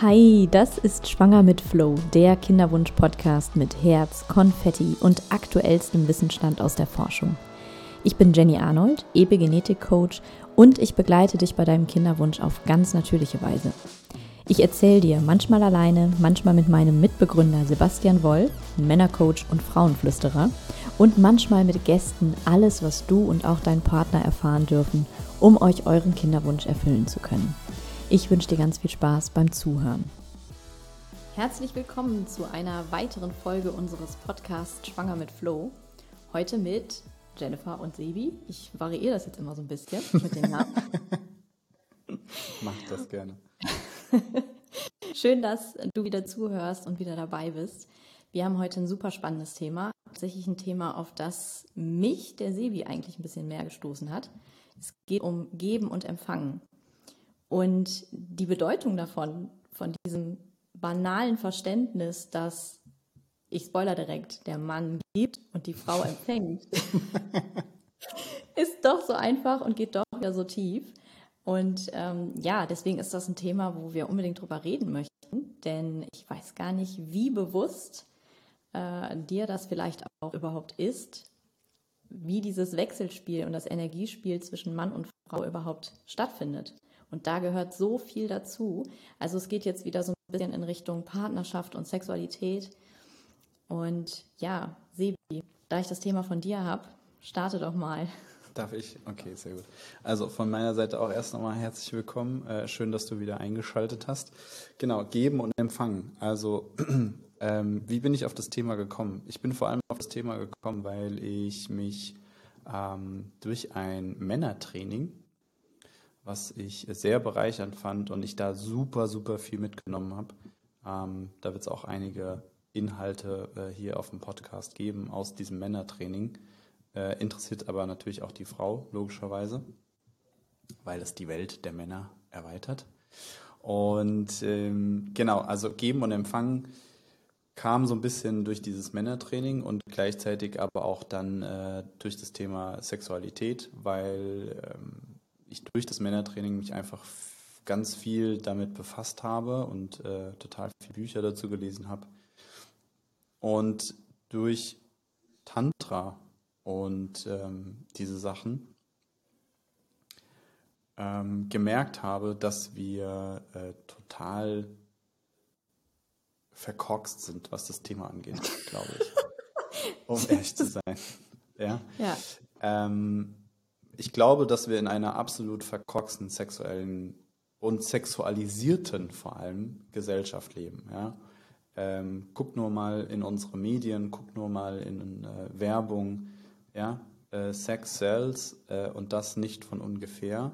Hi, das ist Schwanger mit Flow, der Kinderwunsch-Podcast mit Herz, Konfetti und aktuellstem Wissensstand aus der Forschung. Ich bin Jenny Arnold, Epigenetik-Coach und ich begleite dich bei deinem Kinderwunsch auf ganz natürliche Weise. Ich erzähle dir manchmal alleine, manchmal mit meinem Mitbegründer Sebastian Woll, Männercoach und Frauenflüsterer, und manchmal mit Gästen alles, was du und auch dein Partner erfahren dürfen, um euch euren Kinderwunsch erfüllen zu können. Ich wünsche dir ganz viel Spaß beim Zuhören. Herzlich willkommen zu einer weiteren Folge unseres Podcasts Schwanger mit Flo. Heute mit Jennifer und Sebi. Ich variiere das jetzt immer so ein bisschen mit den Namen. Mach das gerne. Schön, dass du wieder zuhörst und wieder dabei bist. Wir haben heute ein super spannendes Thema. Tatsächlich ein Thema, auf das mich der Sebi eigentlich ein bisschen mehr gestoßen hat. Es geht um Geben und Empfangen. Und die Bedeutung davon, von diesem banalen Verständnis, dass, ich spoiler direkt, der Mann gibt und die Frau empfängt, ist doch so einfach und geht doch wieder so tief. Und ähm, ja, deswegen ist das ein Thema, wo wir unbedingt drüber reden möchten, denn ich weiß gar nicht, wie bewusst äh, dir das vielleicht auch überhaupt ist, wie dieses Wechselspiel und das Energiespiel zwischen Mann und Frau überhaupt stattfindet. Und da gehört so viel dazu. Also es geht jetzt wieder so ein bisschen in Richtung Partnerschaft und Sexualität. Und ja, Sebi, da ich das Thema von dir habe, starte doch mal. Darf ich? Okay, sehr gut. Also von meiner Seite auch erst nochmal herzlich willkommen. Äh, schön, dass du wieder eingeschaltet hast. Genau, geben und empfangen. Also ähm, wie bin ich auf das Thema gekommen? Ich bin vor allem auf das Thema gekommen, weil ich mich ähm, durch ein Männertraining was ich sehr bereichernd fand und ich da super, super viel mitgenommen habe. Ähm, da wird es auch einige Inhalte äh, hier auf dem Podcast geben aus diesem Männertraining. Äh, interessiert aber natürlich auch die Frau, logischerweise, weil es die Welt der Männer erweitert. Und ähm, genau, also geben und empfangen kam so ein bisschen durch dieses Männertraining und gleichzeitig aber auch dann äh, durch das Thema Sexualität, weil ähm, ich durch das Männertraining mich einfach ganz viel damit befasst habe und äh, total viele Bücher dazu gelesen habe. Und durch Tantra und ähm, diese Sachen ähm, gemerkt habe, dass wir äh, total verkorkst sind, was das Thema angeht, glaube ich. um ehrlich zu sein. Ja. ja. Ähm, ich glaube, dass wir in einer absolut verkorksten sexuellen und sexualisierten vor allem Gesellschaft leben. Ja? Ähm, guck nur mal in unsere Medien, guck nur mal in äh, Werbung. Ja? Äh, Sex sells äh, und das nicht von ungefähr.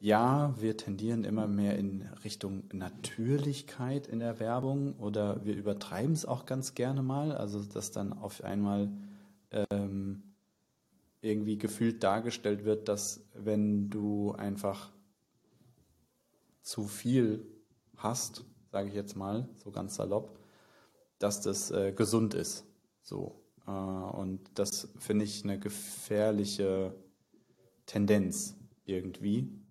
Ja, wir tendieren immer mehr in Richtung Natürlichkeit in der Werbung oder wir übertreiben es auch ganz gerne mal, also dass dann auf einmal ähm, irgendwie gefühlt dargestellt wird, dass wenn du einfach zu viel hast, sage ich jetzt mal, so ganz salopp, dass das äh, gesund ist. So. Äh, und das finde ich eine gefährliche Tendenz irgendwie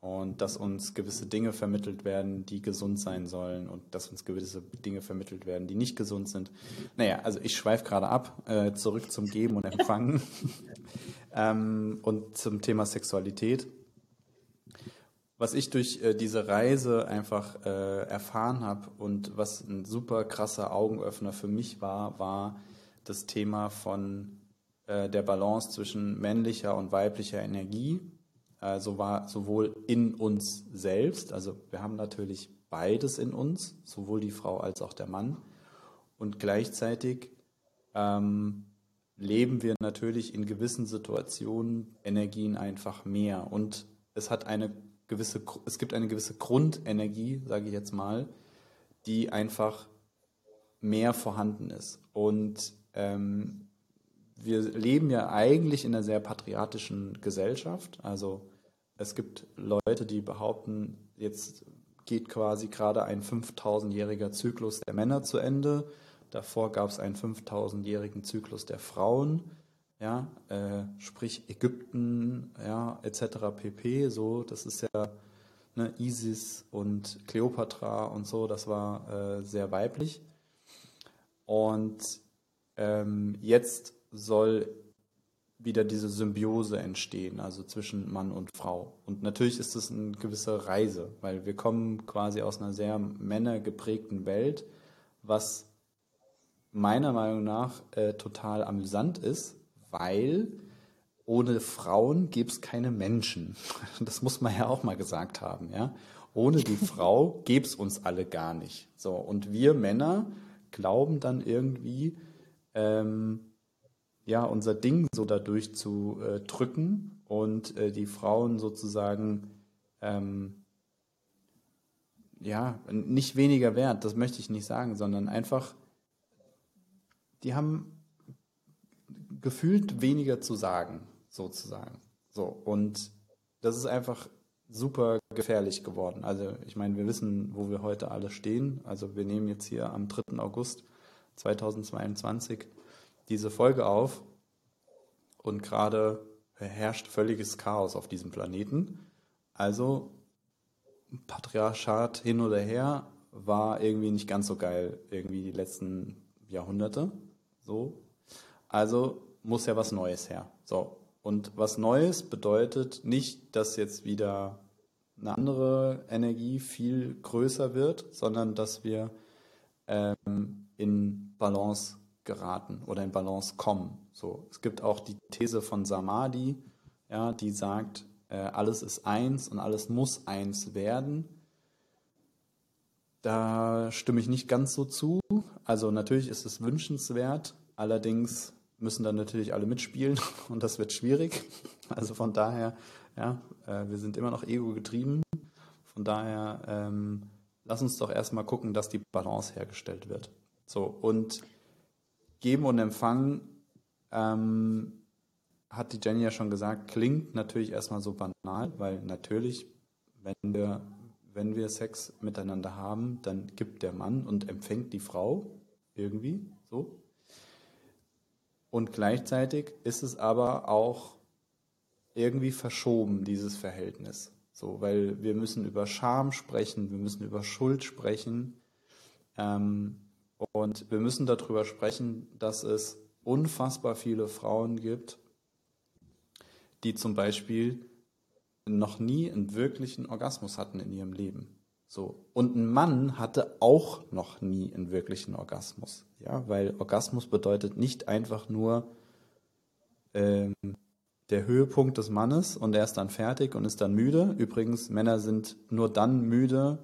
und dass uns gewisse Dinge vermittelt werden, die gesund sein sollen und dass uns gewisse Dinge vermittelt werden, die nicht gesund sind. Naja, also ich schweife gerade ab, äh, zurück zum Geben und Empfangen ähm, und zum Thema Sexualität. Was ich durch äh, diese Reise einfach äh, erfahren habe und was ein super krasser Augenöffner für mich war, war das Thema von äh, der Balance zwischen männlicher und weiblicher Energie also war sowohl in uns selbst, also wir haben natürlich beides in uns, sowohl die Frau als auch der Mann. Und gleichzeitig ähm, leben wir natürlich in gewissen Situationen Energien einfach mehr. Und es hat eine gewisse, es gibt eine gewisse Grundenergie, sage ich jetzt mal, die einfach mehr vorhanden ist. Und ähm, wir leben ja eigentlich in einer sehr patriarchischen Gesellschaft. Also es gibt Leute, die behaupten, jetzt geht quasi gerade ein 5000-jähriger Zyklus der Männer zu Ende. Davor gab es einen 5000-jährigen Zyklus der Frauen, ja, äh, sprich Ägypten, ja, etc. pp. So, das ist ja ne, Isis und Kleopatra und so, das war äh, sehr weiblich. Und ähm, jetzt soll wieder diese Symbiose entstehen, also zwischen Mann und Frau. Und natürlich ist es eine gewisse Reise, weil wir kommen quasi aus einer sehr männergeprägten Welt, was meiner Meinung nach äh, total amüsant ist, weil ohne Frauen gäbe es keine Menschen. Das muss man ja auch mal gesagt haben, ja. Ohne die Frau gäbe es uns alle gar nicht. So, und wir Männer glauben dann irgendwie, ähm, ja, unser Ding so dadurch zu äh, drücken und äh, die Frauen sozusagen ähm, ja, nicht weniger wert, das möchte ich nicht sagen, sondern einfach, die haben gefühlt weniger zu sagen, sozusagen. So, und das ist einfach super gefährlich geworden. Also ich meine, wir wissen, wo wir heute alle stehen. Also wir nehmen jetzt hier am 3. August 2022 diese Folge auf und gerade herrscht völliges Chaos auf diesem Planeten. Also Patriarchat hin oder her war irgendwie nicht ganz so geil, irgendwie die letzten Jahrhunderte. So. Also muss ja was Neues her. So. Und was Neues bedeutet nicht, dass jetzt wieder eine andere Energie viel größer wird, sondern dass wir ähm, in Balance geraten oder in Balance kommen. So, es gibt auch die These von Samadhi, ja, die sagt, äh, alles ist eins und alles muss eins werden. Da stimme ich nicht ganz so zu. Also natürlich ist es wünschenswert, allerdings müssen dann natürlich alle mitspielen und das wird schwierig. Also von daher, ja, äh, wir sind immer noch ego getrieben. Von daher, ähm, lass uns doch erstmal gucken, dass die Balance hergestellt wird. So, und Geben und Empfangen, ähm, hat die Jenny ja schon gesagt, klingt natürlich erstmal so banal, weil natürlich, wenn wir, wenn wir Sex miteinander haben, dann gibt der Mann und empfängt die Frau irgendwie so. Und gleichzeitig ist es aber auch irgendwie verschoben, dieses Verhältnis. So, weil wir müssen über Scham sprechen, wir müssen über Schuld sprechen. Ähm, und wir müssen darüber sprechen, dass es unfassbar viele Frauen gibt, die zum Beispiel noch nie einen wirklichen Orgasmus hatten in ihrem Leben. So. Und ein Mann hatte auch noch nie einen wirklichen Orgasmus. Ja, weil Orgasmus bedeutet nicht einfach nur ähm, der Höhepunkt des Mannes und er ist dann fertig und ist dann müde. Übrigens, Männer sind nur dann müde,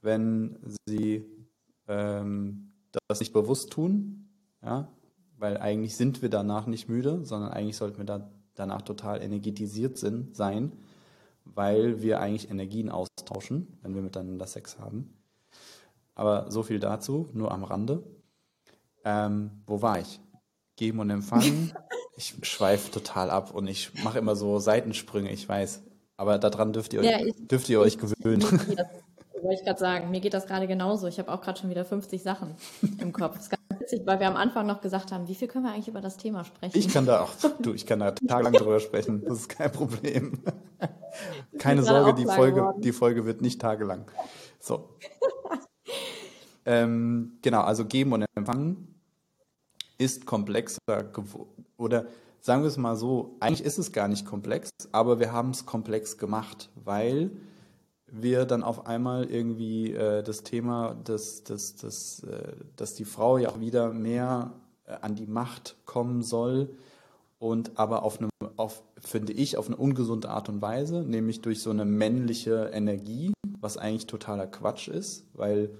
wenn sie ähm, das nicht bewusst tun. Ja, weil eigentlich sind wir danach nicht müde, sondern eigentlich sollten wir da danach total energetisiert sind, sein weil wir eigentlich Energien austauschen, wenn wir miteinander Sex haben. Aber so viel dazu, nur am Rande. Ähm, wo war ich? Geben und empfangen. Ich schweife total ab und ich mache immer so Seitensprünge, ich weiß. Aber daran dürft ihr euch, ja, ich, dürft ihr euch gewöhnen. Wollte ich gerade sagen, mir geht das gerade genauso. Ich habe auch gerade schon wieder 50 Sachen im Kopf. Das ist ganz witzig, weil wir am Anfang noch gesagt haben, wie viel können wir eigentlich über das Thema sprechen? Ich kann da auch, du, ich kann da tagelang drüber sprechen. Das ist kein Problem. Keine Sorge, die Folge, die Folge wird nicht tagelang. So. ähm, genau, also geben und empfangen ist komplexer oder sagen wir es mal so, eigentlich ist es gar nicht komplex, aber wir haben es komplex gemacht, weil wir dann auf einmal irgendwie äh, das Thema, dass, dass, dass, äh, dass die Frau ja auch wieder mehr äh, an die Macht kommen soll und aber auf eine, auf, finde ich, auf eine ungesunde Art und Weise, nämlich durch so eine männliche Energie, was eigentlich totaler Quatsch ist, weil,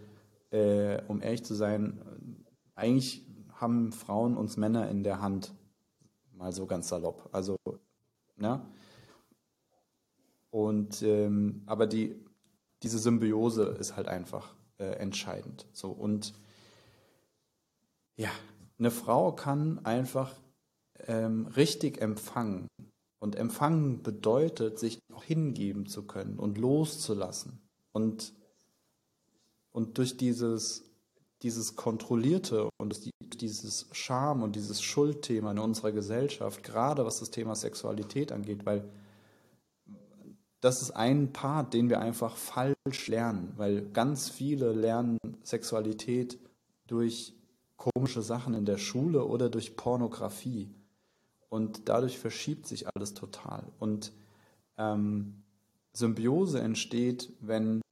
äh, um ehrlich zu sein, eigentlich haben Frauen uns Männer in der Hand, mal so ganz salopp. Also, ja, und ähm, aber die diese Symbiose ist halt einfach äh, entscheidend. So und ja, eine Frau kann einfach ähm, richtig empfangen. Und empfangen bedeutet, sich auch hingeben zu können und loszulassen. Und, und durch dieses, dieses Kontrollierte und dieses Scham und dieses Schuldthema in unserer Gesellschaft, gerade was das Thema Sexualität angeht, weil das ist ein Part, den wir einfach falsch lernen, weil ganz viele lernen Sexualität durch komische Sachen in der Schule oder durch Pornografie. Und dadurch verschiebt sich alles total. Und ähm, Symbiose entsteht, wenn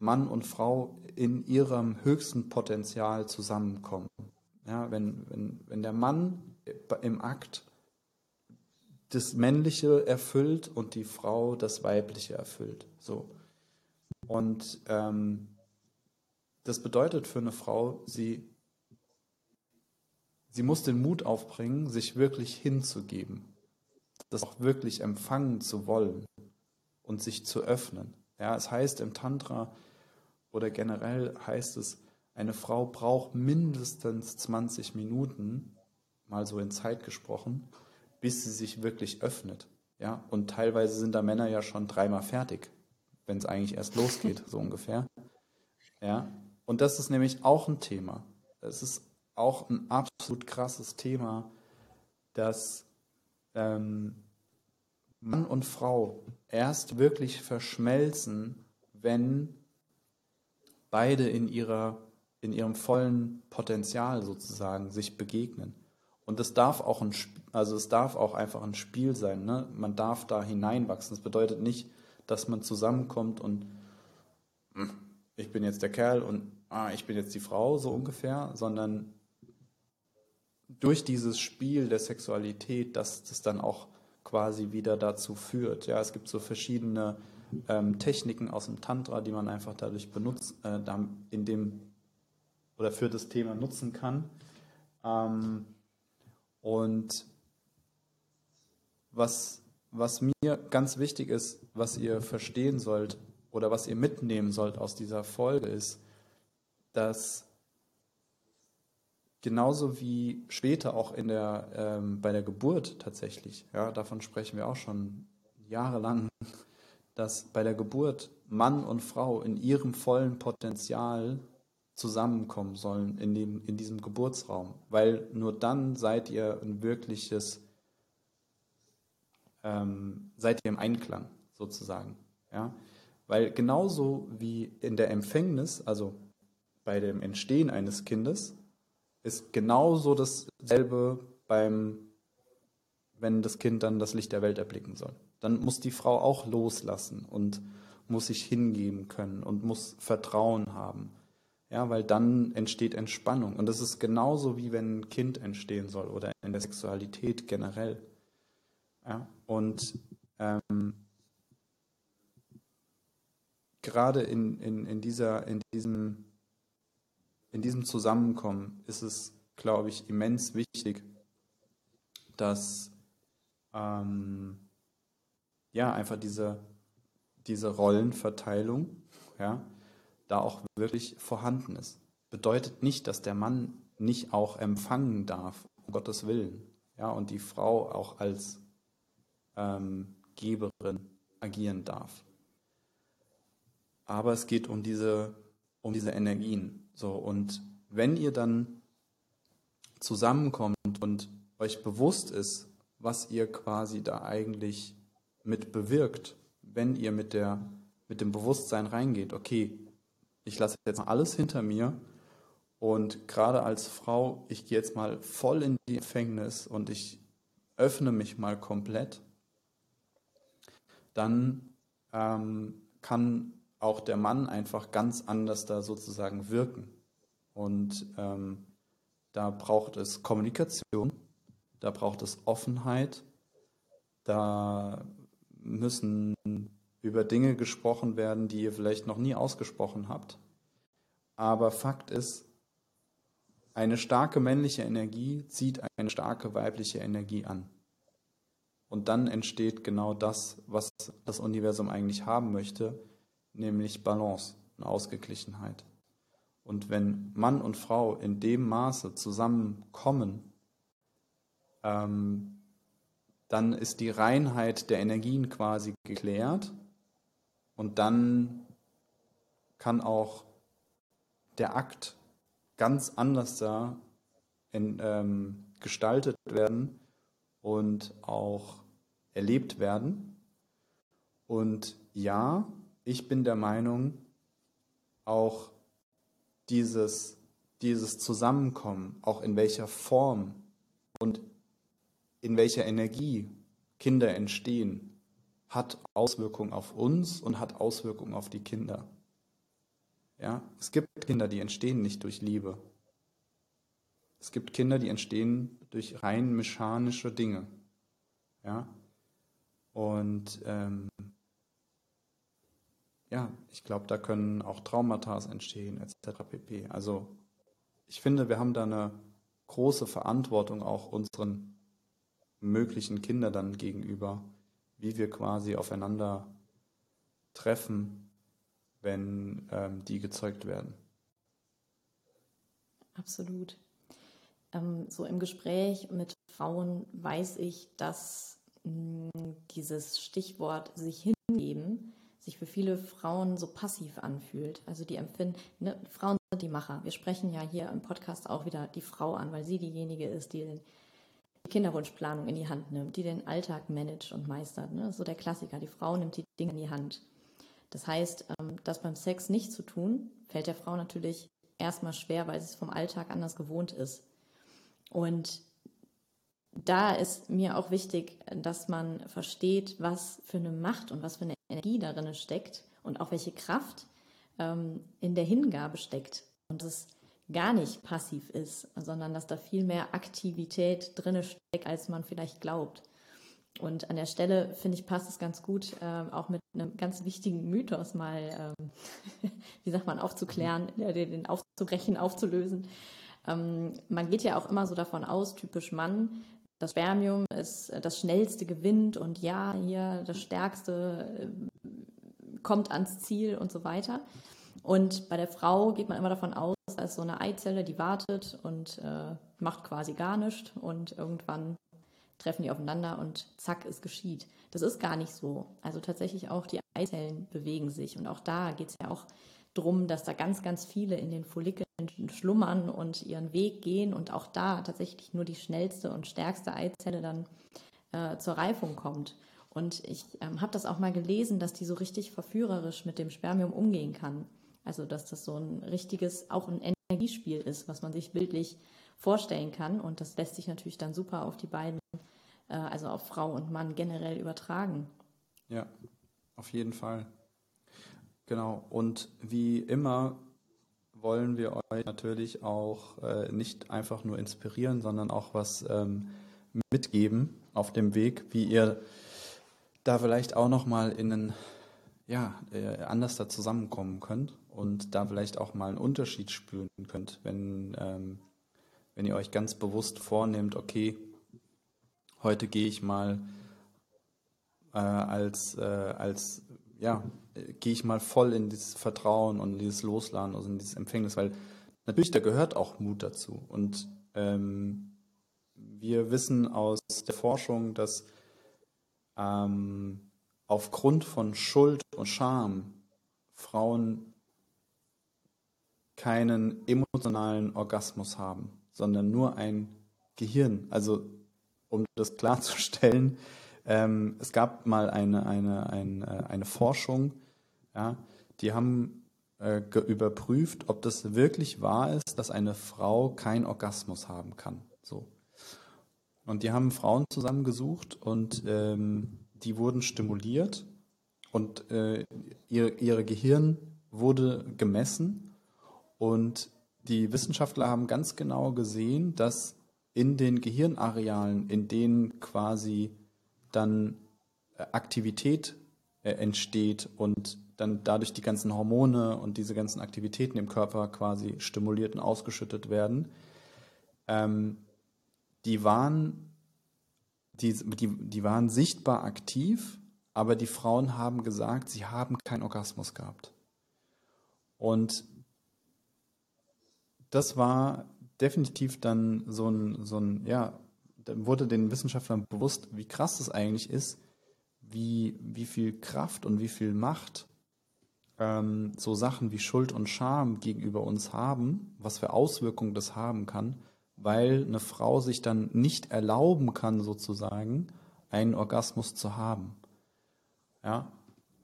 Mann und Frau in ihrem höchsten Potenzial zusammenkommen. Ja, wenn, wenn, wenn der Mann im Akt das Männliche erfüllt und die Frau das Weibliche erfüllt. So. Und ähm, das bedeutet für eine Frau, sie, sie muss den Mut aufbringen, sich wirklich hinzugeben, das auch wirklich empfangen zu wollen und sich zu öffnen. Ja, es heißt im Tantra oder generell heißt es, eine Frau braucht mindestens 20 Minuten, mal so in Zeit gesprochen, bis sie sich wirklich öffnet. Ja, und teilweise sind da Männer ja schon dreimal fertig, wenn es eigentlich erst losgeht, so ungefähr. Ja, und das ist nämlich auch ein Thema. Es ist auch ein absolut krasses Thema, dass ähm, Mann und Frau erst wirklich verschmelzen, wenn beide in ihrer in ihrem vollen Potenzial sozusagen sich begegnen. Und es darf auch ein, also es darf auch einfach ein Spiel sein. Ne? Man darf da hineinwachsen. Das bedeutet nicht, dass man zusammenkommt und hm, ich bin jetzt der Kerl und ah, ich bin jetzt die Frau, so ungefähr, sondern durch dieses Spiel der Sexualität, dass das dann auch quasi wieder dazu führt. Ja, es gibt so verschiedene ähm, Techniken aus dem Tantra, die man einfach dadurch benutzt, äh, in dem oder für das Thema nutzen kann. Ähm, und was, was mir ganz wichtig ist, was ihr verstehen sollt oder was ihr mitnehmen sollt aus dieser Folge ist, dass genauso wie später auch in der, ähm, bei der Geburt tatsächlich, ja, davon sprechen wir auch schon jahrelang, dass bei der Geburt Mann und Frau in ihrem vollen Potenzial zusammenkommen sollen in, dem, in diesem Geburtsraum, weil nur dann seid ihr ein wirkliches, ähm, seid ihr im Einklang sozusagen. Ja? Weil genauso wie in der Empfängnis, also bei dem Entstehen eines Kindes, ist genauso dasselbe beim, wenn das Kind dann das Licht der Welt erblicken soll. Dann muss die Frau auch loslassen und muss sich hingeben können und muss Vertrauen haben. Ja, weil dann entsteht Entspannung. Und das ist genauso wie wenn ein Kind entstehen soll oder in der Sexualität generell. Ja, und ähm, gerade in, in, in, dieser, in, diesem, in diesem Zusammenkommen ist es, glaube ich, immens wichtig, dass ähm, ja einfach diese, diese Rollenverteilung, ja, da auch wirklich vorhanden ist. Bedeutet nicht, dass der Mann nicht auch empfangen darf, um Gottes Willen, ja, und die Frau auch als ähm, Geberin agieren darf. Aber es geht um diese, um diese Energien. So, und wenn ihr dann zusammenkommt und euch bewusst ist, was ihr quasi da eigentlich mit bewirkt, wenn ihr mit der, mit dem Bewusstsein reingeht, okay, ich lasse jetzt alles hinter mir und gerade als Frau, ich gehe jetzt mal voll in die Empfängnis und ich öffne mich mal komplett, dann ähm, kann auch der Mann einfach ganz anders da sozusagen wirken. Und ähm, da braucht es Kommunikation, da braucht es Offenheit, da müssen über Dinge gesprochen werden, die ihr vielleicht noch nie ausgesprochen habt. Aber Fakt ist, eine starke männliche Energie zieht eine starke weibliche Energie an. Und dann entsteht genau das, was das Universum eigentlich haben möchte, nämlich Balance und Ausgeglichenheit. Und wenn Mann und Frau in dem Maße zusammenkommen, ähm, dann ist die Reinheit der Energien quasi geklärt und dann kann auch der Akt ganz anders da in, ähm, gestaltet werden und auch erlebt werden. Und ja, ich bin der Meinung, auch dieses, dieses Zusammenkommen, auch in welcher Form und in welcher Energie Kinder entstehen, hat Auswirkungen auf uns und hat Auswirkungen auf die Kinder. Ja, es gibt Kinder, die entstehen nicht durch Liebe. Es gibt Kinder, die entstehen durch rein mechanische Dinge. Ja, und ähm, ja, ich glaube, da können auch Traumata entstehen, etc. pp. Also ich finde, wir haben da eine große Verantwortung auch unseren möglichen Kindern dann gegenüber, wie wir quasi aufeinander treffen, wenn ähm, die gezeugt werden. Absolut. Ähm, so im Gespräch mit Frauen weiß ich, dass mh, mm, dieses Stichwort sich hingeben sich für viele Frauen so passiv anfühlt. Also die empfinden, ne, Frauen sind die Macher. Wir sprechen ja hier im Podcast auch wieder die Frau an, weil sie diejenige ist, die den Kinderwunschplanung in die Hand nimmt, die den Alltag managt und meistert. Ne? So der Klassiker, die Frau nimmt die Dinge in die Hand. Das heißt, ähm, das beim Sex nicht zu tun, fällt der Frau natürlich erstmal schwer, weil sie es vom Alltag anders gewohnt ist. Und da ist mir auch wichtig, dass man versteht, was für eine Macht und was für eine Energie darin steckt und auch welche Kraft ähm, in der Hingabe steckt. Und es gar nicht passiv ist, sondern dass da viel mehr Aktivität drin steckt, als man vielleicht glaubt. Und an der Stelle, finde ich, passt es ganz gut, äh, auch mit einem ganz wichtigen Mythos mal, ähm, wie sagt man, aufzuklären, äh, den aufzubrechen, aufzulösen. Ähm, man geht ja auch immer so davon aus, typisch Mann, das Spermium ist äh, das schnellste gewinnt und ja, hier das stärkste äh, kommt ans Ziel und so weiter. Und bei der Frau geht man immer davon aus, ist so eine Eizelle, die wartet und äh, macht quasi gar nichts und irgendwann treffen die aufeinander und zack, es geschieht. Das ist gar nicht so. Also tatsächlich auch die Eizellen bewegen sich und auch da geht es ja auch drum, dass da ganz, ganz viele in den Follikeln schlummern und ihren Weg gehen und auch da tatsächlich nur die schnellste und stärkste Eizelle dann äh, zur Reifung kommt. Und ich ähm, habe das auch mal gelesen, dass die so richtig verführerisch mit dem Spermium umgehen kann. Also dass das so ein richtiges, auch ein Energiespiel ist, was man sich bildlich vorstellen kann. Und das lässt sich natürlich dann super auf die beiden, äh, also auf Frau und Mann generell übertragen. Ja, auf jeden Fall. Genau. Und wie immer wollen wir euch natürlich auch äh, nicht einfach nur inspirieren, sondern auch was ähm, mitgeben auf dem Weg, wie ihr da vielleicht auch nochmal in einen, ja, äh, anders da zusammenkommen könnt und da vielleicht auch mal einen Unterschied spüren könnt, wenn, ähm, wenn ihr euch ganz bewusst vornehmt, okay, heute gehe ich mal äh, als, äh, als ja, gehe ich mal voll in dieses Vertrauen und dieses Losladen, also in dieses Empfängnis, weil natürlich, da gehört auch Mut dazu. Und ähm, wir wissen aus der Forschung, dass ähm, aufgrund von Schuld und Scham Frauen keinen emotionalen Orgasmus haben, sondern nur ein Gehirn. Also um das klarzustellen, ähm, es gab mal eine, eine, eine, äh, eine Forschung, ja, die haben äh, überprüft, ob das wirklich wahr ist, dass eine Frau keinen Orgasmus haben kann. So. Und die haben Frauen zusammengesucht und ähm, die wurden stimuliert und äh, ihr, ihre Gehirn wurde gemessen und die Wissenschaftler haben ganz genau gesehen, dass in den Gehirnarealen, in denen quasi dann äh, Aktivität äh, entsteht und dann dadurch die ganzen Hormone und diese ganzen Aktivitäten im Körper quasi stimuliert und ausgeschüttet werden, ähm, die waren die, die, die waren sichtbar aktiv, aber die Frauen haben gesagt, sie haben keinen Orgasmus gehabt. Und das war definitiv dann so ein, so ein ja, dann wurde den Wissenschaftlern bewusst, wie krass das eigentlich ist, wie, wie viel Kraft und wie viel Macht ähm, so Sachen wie Schuld und Scham gegenüber uns haben, was für Auswirkungen das haben kann, weil eine Frau sich dann nicht erlauben kann, sozusagen, einen Orgasmus zu haben. Ja,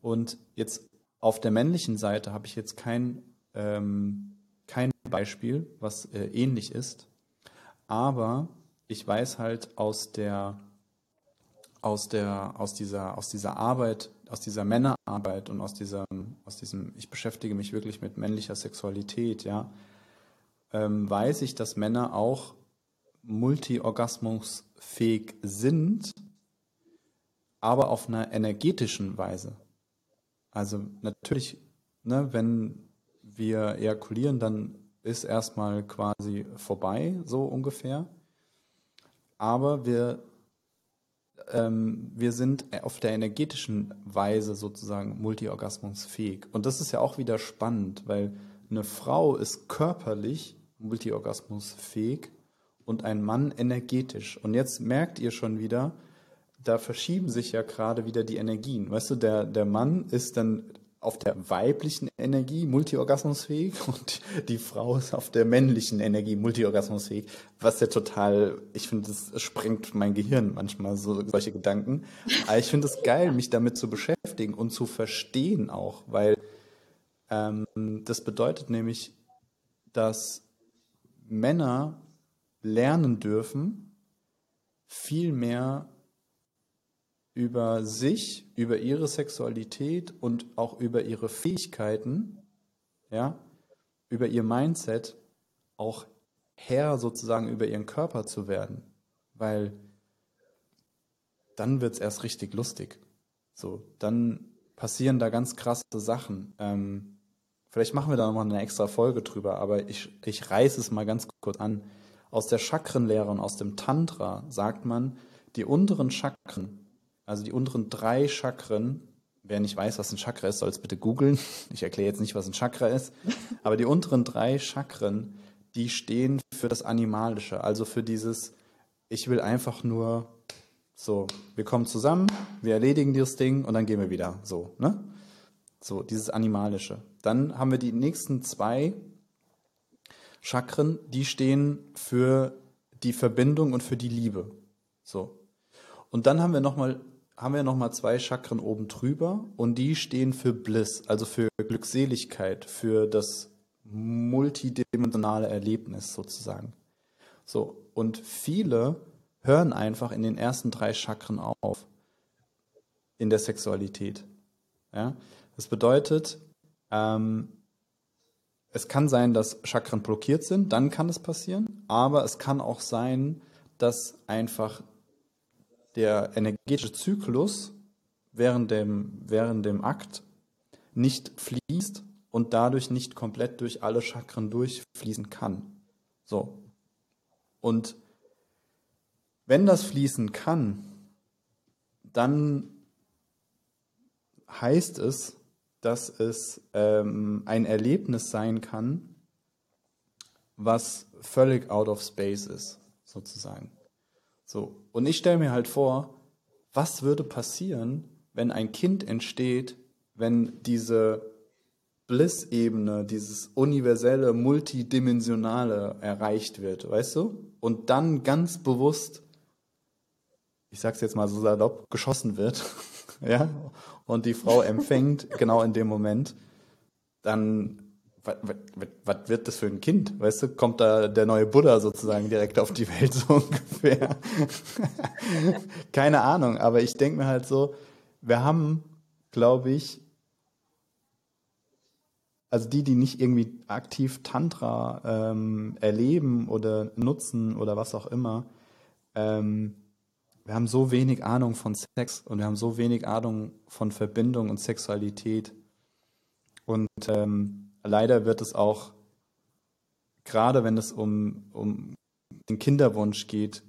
Und jetzt auf der männlichen Seite habe ich jetzt kein, ähm, kein Beispiel, was äh, ähnlich ist. Aber ich weiß halt aus der, aus der, aus dieser, aus dieser Arbeit, aus dieser Männerarbeit und aus diesem, aus diesem, ich beschäftige mich wirklich mit männlicher Sexualität, ja, ähm, weiß ich, dass Männer auch multiorgasmusfähig sind, aber auf einer energetischen Weise. Also natürlich, ne, wenn wir ejakulieren, dann ist erstmal quasi vorbei, so ungefähr. Aber wir, ähm, wir sind auf der energetischen Weise sozusagen multiorgasmusfähig. Und das ist ja auch wieder spannend, weil eine Frau ist körperlich multiorgasmusfähig und ein Mann energetisch. Und jetzt merkt ihr schon wieder, da verschieben sich ja gerade wieder die Energien. Weißt du, der, der Mann ist dann auf der weiblichen Energie multiorgasmusfähig und die Frau ist auf der männlichen Energie multiorgasmusfähig, was ja total, ich finde, das sprengt mein Gehirn manchmal so solche Gedanken. Aber ich finde es geil, mich damit zu beschäftigen und zu verstehen auch, weil ähm, das bedeutet nämlich, dass Männer lernen dürfen, viel mehr über sich, über ihre Sexualität und auch über ihre Fähigkeiten, ja, über ihr Mindset auch Herr sozusagen über ihren Körper zu werden, weil dann wird es erst richtig lustig. So, dann passieren da ganz krasse Sachen. Ähm, vielleicht machen wir da nochmal eine extra Folge drüber, aber ich, ich reiße es mal ganz kurz an. Aus der Chakrenlehre und aus dem Tantra sagt man, die unteren Chakren, also die unteren drei Chakren, wer nicht weiß, was ein Chakra ist, soll es bitte googeln. Ich erkläre jetzt nicht, was ein Chakra ist. Aber die unteren drei Chakren, die stehen für das Animalische, also für dieses, ich will einfach nur so, wir kommen zusammen, wir erledigen dieses Ding und dann gehen wir wieder. So, ne? So, dieses Animalische. Dann haben wir die nächsten zwei Chakren, die stehen für die Verbindung und für die Liebe. So. Und dann haben wir nochmal haben wir nochmal zwei Chakren oben drüber und die stehen für Bliss, also für Glückseligkeit, für das multidimensionale Erlebnis sozusagen. So, und viele hören einfach in den ersten drei Chakren auf, in der Sexualität. Ja? Das bedeutet, ähm, es kann sein, dass Chakren blockiert sind, dann kann es passieren, aber es kann auch sein, dass einfach der energetische Zyklus während dem, während dem Akt nicht fließt und dadurch nicht komplett durch alle Chakren durchfließen kann. So. Und wenn das fließen kann, dann heißt es, dass es ähm, ein Erlebnis sein kann, was völlig out of space ist, sozusagen. So. Und ich stelle mir halt vor, was würde passieren, wenn ein Kind entsteht, wenn diese Bliss-Ebene, dieses universelle, multidimensionale erreicht wird, weißt du? Und dann ganz bewusst, ich sag's jetzt mal so salopp, geschossen wird, ja? Und die Frau empfängt genau in dem Moment, dann was, wird das für ein Kind? Weißt du, kommt da der neue Buddha sozusagen direkt auf die Welt so ungefähr? Keine Ahnung, aber ich denke mir halt so, wir haben, glaube ich, also die, die nicht irgendwie aktiv Tantra ähm, erleben oder nutzen oder was auch immer, ähm, wir haben so wenig Ahnung von Sex und wir haben so wenig Ahnung von Verbindung und Sexualität. Und ähm, leider wird es auch, gerade wenn es um, um den Kinderwunsch geht,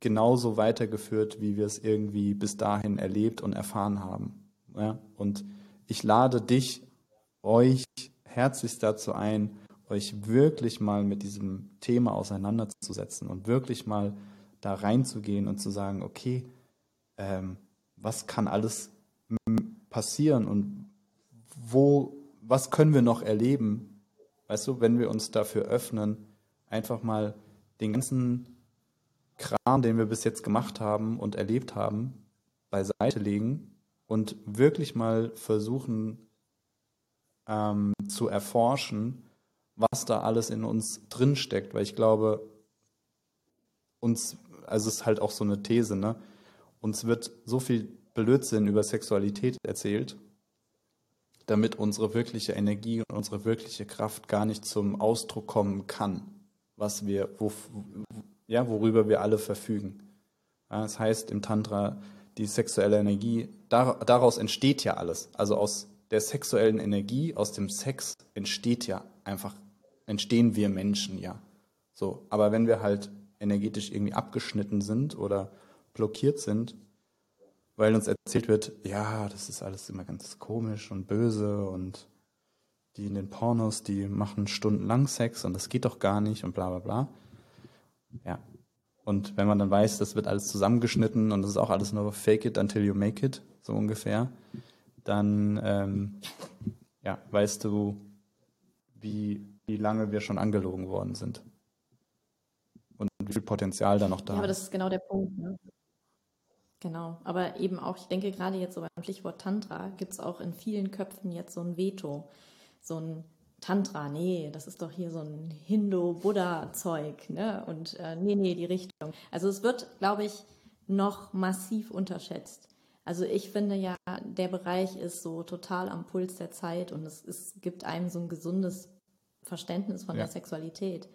genauso weitergeführt, wie wir es irgendwie bis dahin erlebt und erfahren haben. Ja? Und ich lade dich, euch herzlichst dazu ein, euch wirklich mal mit diesem Thema auseinanderzusetzen und wirklich mal da reinzugehen und zu sagen, okay, ähm, was kann alles passieren und wo was können wir noch erleben, weißt du, wenn wir uns dafür öffnen, einfach mal den ganzen Kram, den wir bis jetzt gemacht haben und erlebt haben, beiseite legen und wirklich mal versuchen ähm, zu erforschen, was da alles in uns drinsteckt, weil ich glaube, uns, also es ist halt auch so eine These, ne? Uns wird so viel Blödsinn über Sexualität erzählt, damit unsere wirkliche Energie und unsere wirkliche Kraft gar nicht zum Ausdruck kommen kann, was wir, wo, ja, worüber wir alle verfügen. Ja, das heißt im Tantra, die sexuelle Energie, daraus entsteht ja alles. Also aus der sexuellen Energie, aus dem Sex entsteht ja einfach, entstehen wir Menschen ja. So, aber wenn wir halt energetisch irgendwie abgeschnitten sind oder blockiert sind, weil uns erzählt wird, ja, das ist alles immer ganz komisch und böse und die in den Pornos, die machen stundenlang Sex und das geht doch gar nicht und bla bla bla. Ja. Und wenn man dann weiß, das wird alles zusammengeschnitten und das ist auch alles nur fake it until you make it, so ungefähr, dann ähm, ja, weißt du, wie, wie lange wir schon angelogen worden sind und wie viel Potenzial da noch da ist. Ja, aber das ist genau der Punkt. Ne? Genau, aber eben auch, ich denke gerade jetzt so beim Stichwort Tantra, gibt es auch in vielen Köpfen jetzt so ein Veto, so ein Tantra, nee, das ist doch hier so ein Hindu-Buddha-Zeug, ne? Und äh, nee, nee, die Richtung. Also es wird, glaube ich, noch massiv unterschätzt. Also ich finde ja, der Bereich ist so total am Puls der Zeit und es, es gibt einem so ein gesundes Verständnis von ja. der Sexualität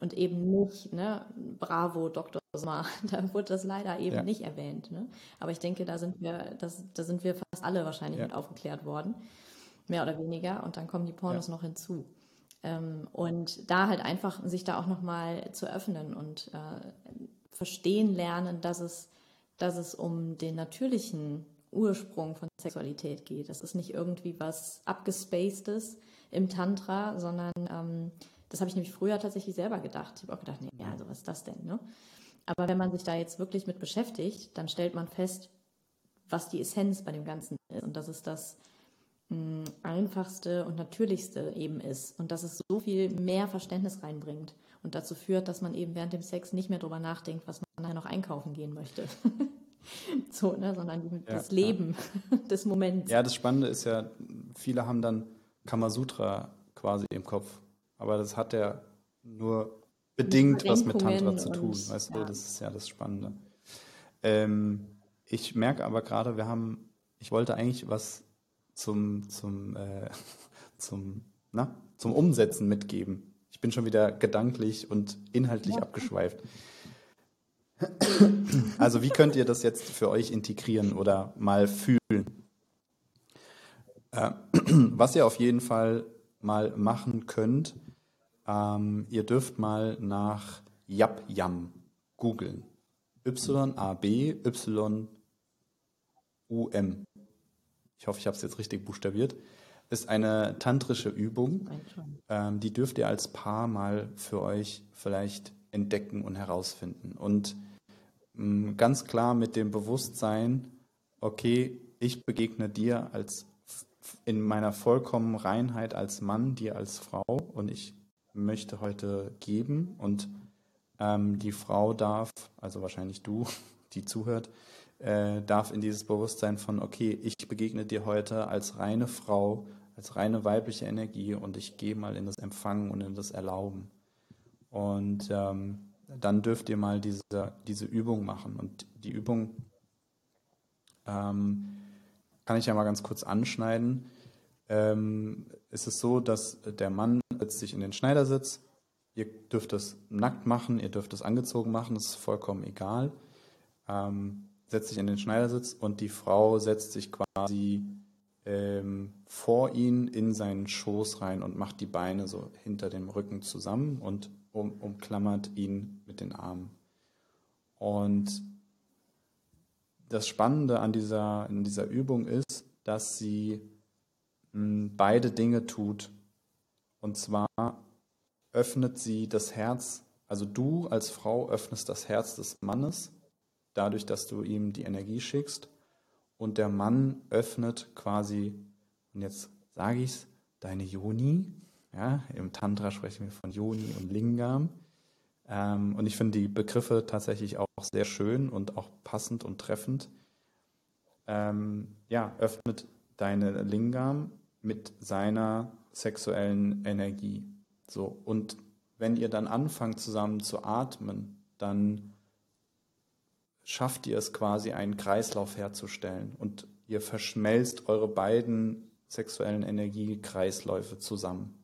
und eben nicht, ne, bravo, Dr. Sommer, da wurde das leider eben ja. nicht erwähnt. Ne? Aber ich denke, da sind wir, das, da sind wir fast alle wahrscheinlich ja. mit aufgeklärt worden, mehr oder weniger. Und dann kommen die Pornos ja. noch hinzu. Ähm, und da halt einfach sich da auch nochmal zu öffnen und äh, verstehen lernen, dass es, dass es um den natürlichen Ursprung von Sexualität geht. Das ist nicht irgendwie was abgespacedes im Tantra, sondern ähm, das habe ich nämlich früher tatsächlich selber gedacht. Ich habe auch gedacht, nee, ja, also was ist das denn? Ne? Aber wenn man sich da jetzt wirklich mit beschäftigt, dann stellt man fest, was die Essenz bei dem Ganzen ist und dass es das mh, hm, einfachste und natürlichste eben ist und dass es so viel mehr Verständnis reinbringt und dazu führt, dass man eben während dem Sex nicht mehr darüber nachdenkt, was man nachher noch einkaufen gehen möchte. so, ne, sondern ja, das Leben ja. des Moments. Ja, das Spannende ist ja, viele haben dann Kamasutra quasi im Kopf, aber das hat ja nur bedingt was mit Tantra zu tun. Und, weißt du, ja. das ist ja das Spannende. Ähm, ich merke aber gerade, wir haben, ich wollte eigentlich was zum, zum, äh, zum, na, zum Umsetzen mitgeben. Ich bin schon wieder gedanklich und inhaltlich ja. abgeschweift. Also wie könnt ihr das jetzt für euch integrieren oder mal fühlen? Äh, was ihr auf jeden Fall mal machen könnt, ähm, ihr dürft mal nach Yap Yam googeln. Y-A-B-Y-U-M. Ich hoffe, ich habe es jetzt richtig buchstabiert. Ist eine tantrische Übung. Ähm, die dürft ihr als Paar mal für euch vielleicht entdecken und herausfinden. Und mh, mm, ganz klar mit dem Bewusstsein, okay, ich begegne dir als in meiner vollkommenen Reinheit als Mann, dir als Frau und ich möchte heute geben und ähm, die Frau darf, also wahrscheinlich du, die zuhört, äh, darf in dieses Bewusstsein von, okay, ich begegne dir heute als reine Frau, als reine weibliche Energie und ich gehe mal in das Empfangen und in das Erlauben. Und ähm, dann dürft ihr mal diese, diese Übung machen. Und die Übung ähm, kann ich ja mal ganz kurz anschneiden. Ähm, ist es so, dass der Mann setzt sich in den Schneidersitz. Ihr dürft es nackt machen, ihr dürft es angezogen machen, das ist vollkommen egal. Ähm, setzt sich in den Schneidersitz und die Frau setzt sich quasi ähm, vor ihn in seinen Schoß rein und macht die Beine so hinter dem Rücken zusammen und um, umklammert ihn mit den Armen. Und das Spannende an dieser, in dieser Übung ist, dass sie beide Dinge tut. Und zwar öffnet sie das Herz, also du als Frau öffnest das Herz des Mannes, dadurch, dass du ihm die Energie schickst. Und der Mann öffnet quasi, und jetzt sage ich es, deine Yoni. Ja, Im Tantra sprechen wir von Yoni und Lingam. Ähm, und ich finde die Begriffe tatsächlich auch sehr schön und auch passend und treffend. ähm, ja, öffnet deine Lingam mit seiner sexuellen Energie. So, und wenn ihr dann anfangt zusammen zu atmen, dann schafft ihr es quasi, einen Kreislauf herzustellen und ihr verschmelzt eure beiden sexuellen Energiekreisläufe zusammen.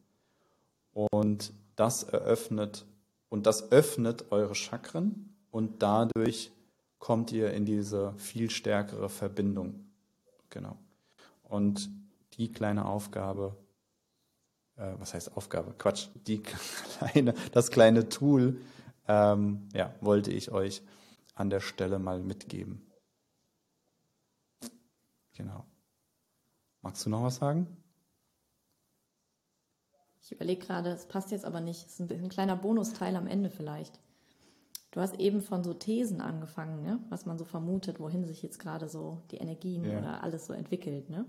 Und das eröffnet und das öffnet eure Chakren und dadurch kommt ihr in diese viel stärkere Verbindung. Genau. Und die kleine Aufgabe, äh, was heißt Aufgabe? Quatsch, die kleine, das kleine Tool, ähm, ja, wollte ich euch an der Stelle mal mitgeben. Genau. Magst du noch was sagen? Ich überlege gerade, es passt jetzt aber nicht. Es ist ein, ein, kleiner Bonusteil am Ende vielleicht. Du hast eben von so Thesen angefangen, ne? was man so vermutet, wohin sich jetzt gerade so die Energien ja. oder alles so entwickelt. Ne?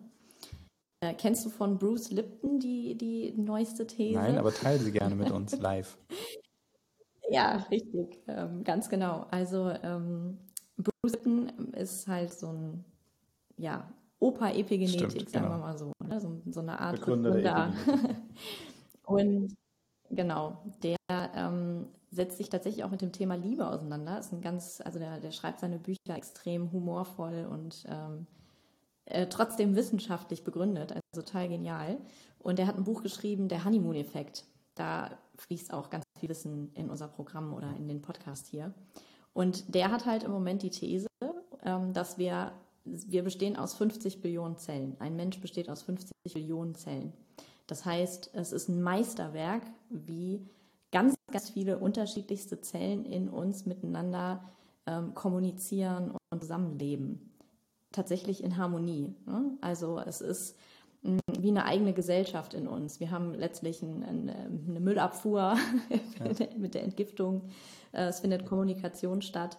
Äh, kennst du von Bruce Lipton die, die neueste These? Nein, aber teile sie gerne mit uns live. Ja, richtig, ähm, ganz genau. Also ähm, Bruce Lipton ist halt so ein ja, Opa Epigenetik, Stimmt, sagen genau. wir mal so, ne? so, so eine Art Begründer. Und genau, der ähm, setzt sich tatsächlich auch mit dem Thema Liebe auseinander. Ist ein ganz, also der, der schreibt seine Bücher extrem humorvoll und ähm, äh, trotzdem wissenschaftlich begründet, also total genial. Und er hat ein Buch geschrieben, der Honeymoon-Effekt. Da fließt auch ganz viel Wissen in unser Programm oder in den Podcast hier. Und der hat halt im Moment die These, ähm, dass wir, wir bestehen aus 50 Billionen Zellen. Ein Mensch besteht aus 50 Billionen Zellen. Das heißt, es ist ein Meisterwerk, wie ganz, ganz viele unterschiedlichste Zellen in uns miteinander ähm, kommunizieren und zusammenleben. Tatsächlich in Harmonie. Ne? Also es ist mh, mm, wie eine eigene Gesellschaft in uns. Wir haben letztlich ein, ein, eine Müllabfuhr ja. mit der Entgiftung. Äh, es findet Kommunikation statt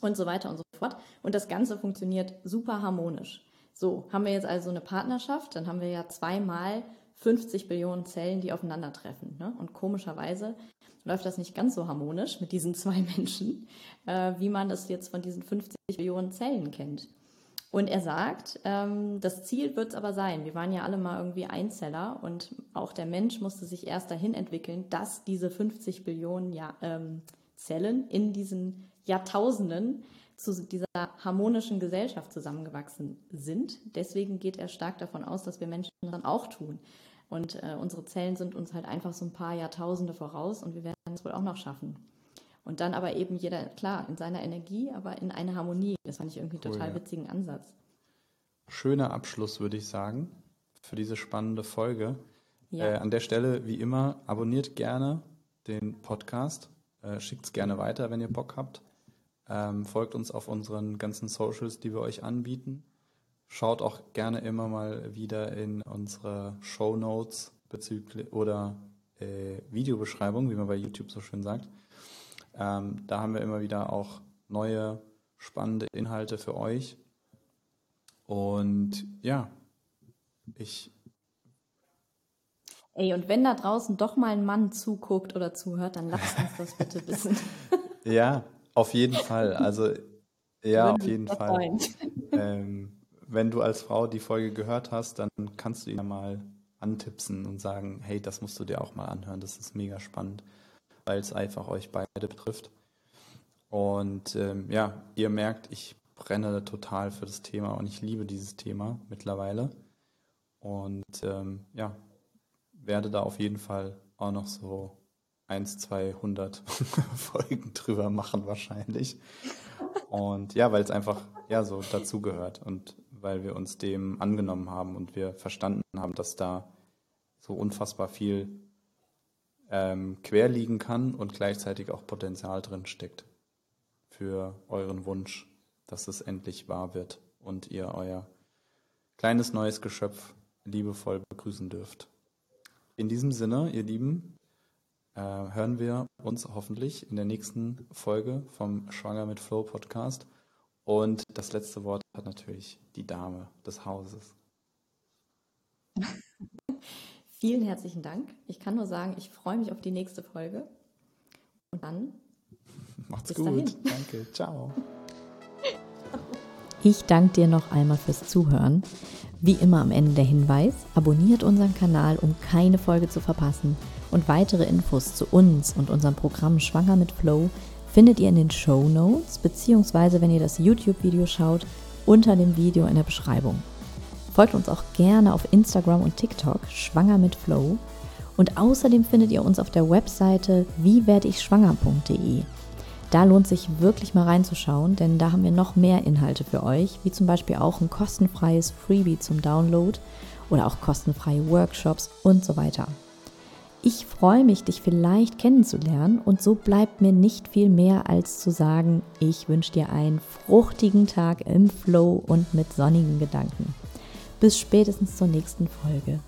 und so weiter und so fort. Und das Ganze funktioniert super harmonisch. So, haben wir jetzt also eine Partnerschaft, dann haben wir ja zweimal 50 Billionen Zellen, die aufeinandertreffen. Ne? Und komischerweise läuft das nicht ganz so harmonisch mit diesen zwei Menschen, äh, wie man es jetzt von diesen 50 Billionen Zellen kennt. Und er sagt, ähm, das Ziel wird es aber sein. Wir waren ja alle mal irgendwie Einzeller und auch der Mensch musste sich erst dahin entwickeln, dass diese 50 Billionen ja, ähm, Zellen in diesen Jahrtausenden zu dieser harmonischen Gesellschaft zusammengewachsen sind. Deswegen geht er stark davon aus, dass wir Menschen dann auch tun. Und äh, unsere Zellen sind uns halt einfach so ein paar Jahrtausende voraus und wir werden es wohl auch noch schaffen. Und dann aber eben jeder, klar, in seiner Energie, aber in einer Harmonie. Das fand ich irgendwie einen total ja. witzigen Ansatz. Schöner Abschluss, würde ich sagen, für diese spannende Folge. Ja. Äh, an der Stelle, wie immer, abonniert gerne den Podcast. Äh, Schickt es gerne weiter, wenn ihr Bock habt. Ähm, folgt uns auf unseren ganzen Socials, die wir euch anbieten. Schaut auch gerne immer mal wieder in unsere Show Notes bezüglich oder äh, Videobeschreibung, wie man bei YouTube so schön sagt. Ähm, da haben wir immer wieder auch neue spannende Inhalte für euch. Und ja, ich. Ey, und wenn da draußen doch mal ein Mann zuguckt oder zuhört, dann lasst uns das bitte wissen. ja, auf jeden Fall. Also, ja, auf jeden Fall. Ähm, wenn du als Frau die Folge gehört hast, dann kannst du ihn mal antipsen und sagen, hey, das musst du dir auch mal anhören, das ist mega spannend, weil es einfach euch beide betrifft. Und ähm, ja, ihr merkt, ich brenne total für das Thema und ich liebe dieses Thema mittlerweile. Und ähm, ja, werde da auf jeden Fall auch noch so 1, 200 Folgen drüber machen wahrscheinlich. Und ja, weil es einfach ja so dazugehört und weil wir uns dem angenommen haben und wir verstanden haben, dass da so unfassbar viel ähm, quer liegen kann und gleichzeitig auch Potenzial drin steckt für euren Wunsch, dass es endlich wahr wird und ihr euer kleines neues Geschöpf liebevoll begrüßen dürft. In diesem Sinne, ihr Lieben, äh, hören wir uns hoffentlich in der nächsten Folge vom Schwanger mit Flow Podcast. Und das letzte Wort hat natürlich die Dame des Hauses. Vielen herzlichen Dank. Ich kann nur sagen, ich freue mich auf die nächste Folge. Und dann. Macht's gut. Dahin. Danke. Ciao. Ich danke dir noch einmal fürs Zuhören. Wie immer am Ende der Hinweis, abonniert unseren Kanal, um keine Folge zu verpassen. Und weitere Infos zu uns und unserem Programm Schwanger mit Flow findet ihr in den Show Notes, beziehungsweise wenn ihr das YouTube-Video schaut, unter dem Video in der Beschreibung. Folgt uns auch gerne auf Instagram und TikTok, Schwanger mit Flow. Und außerdem findet ihr uns auf der Webseite wiewerdeich-schwanger.de. Da lohnt sich wirklich mal reinzuschauen, denn da haben wir noch mehr Inhalte für euch, wie zum Beispiel auch ein kostenfreies Freebie zum Download oder auch kostenfreie Workshops und so weiter. Ich freue mich, dich vielleicht kennenzulernen und so bleibt mir nicht viel mehr als zu sagen, ich wünsche dir einen fruchtigen Tag im Flow und mit sonnigen Gedanken. Bis spätestens zur nächsten Folge.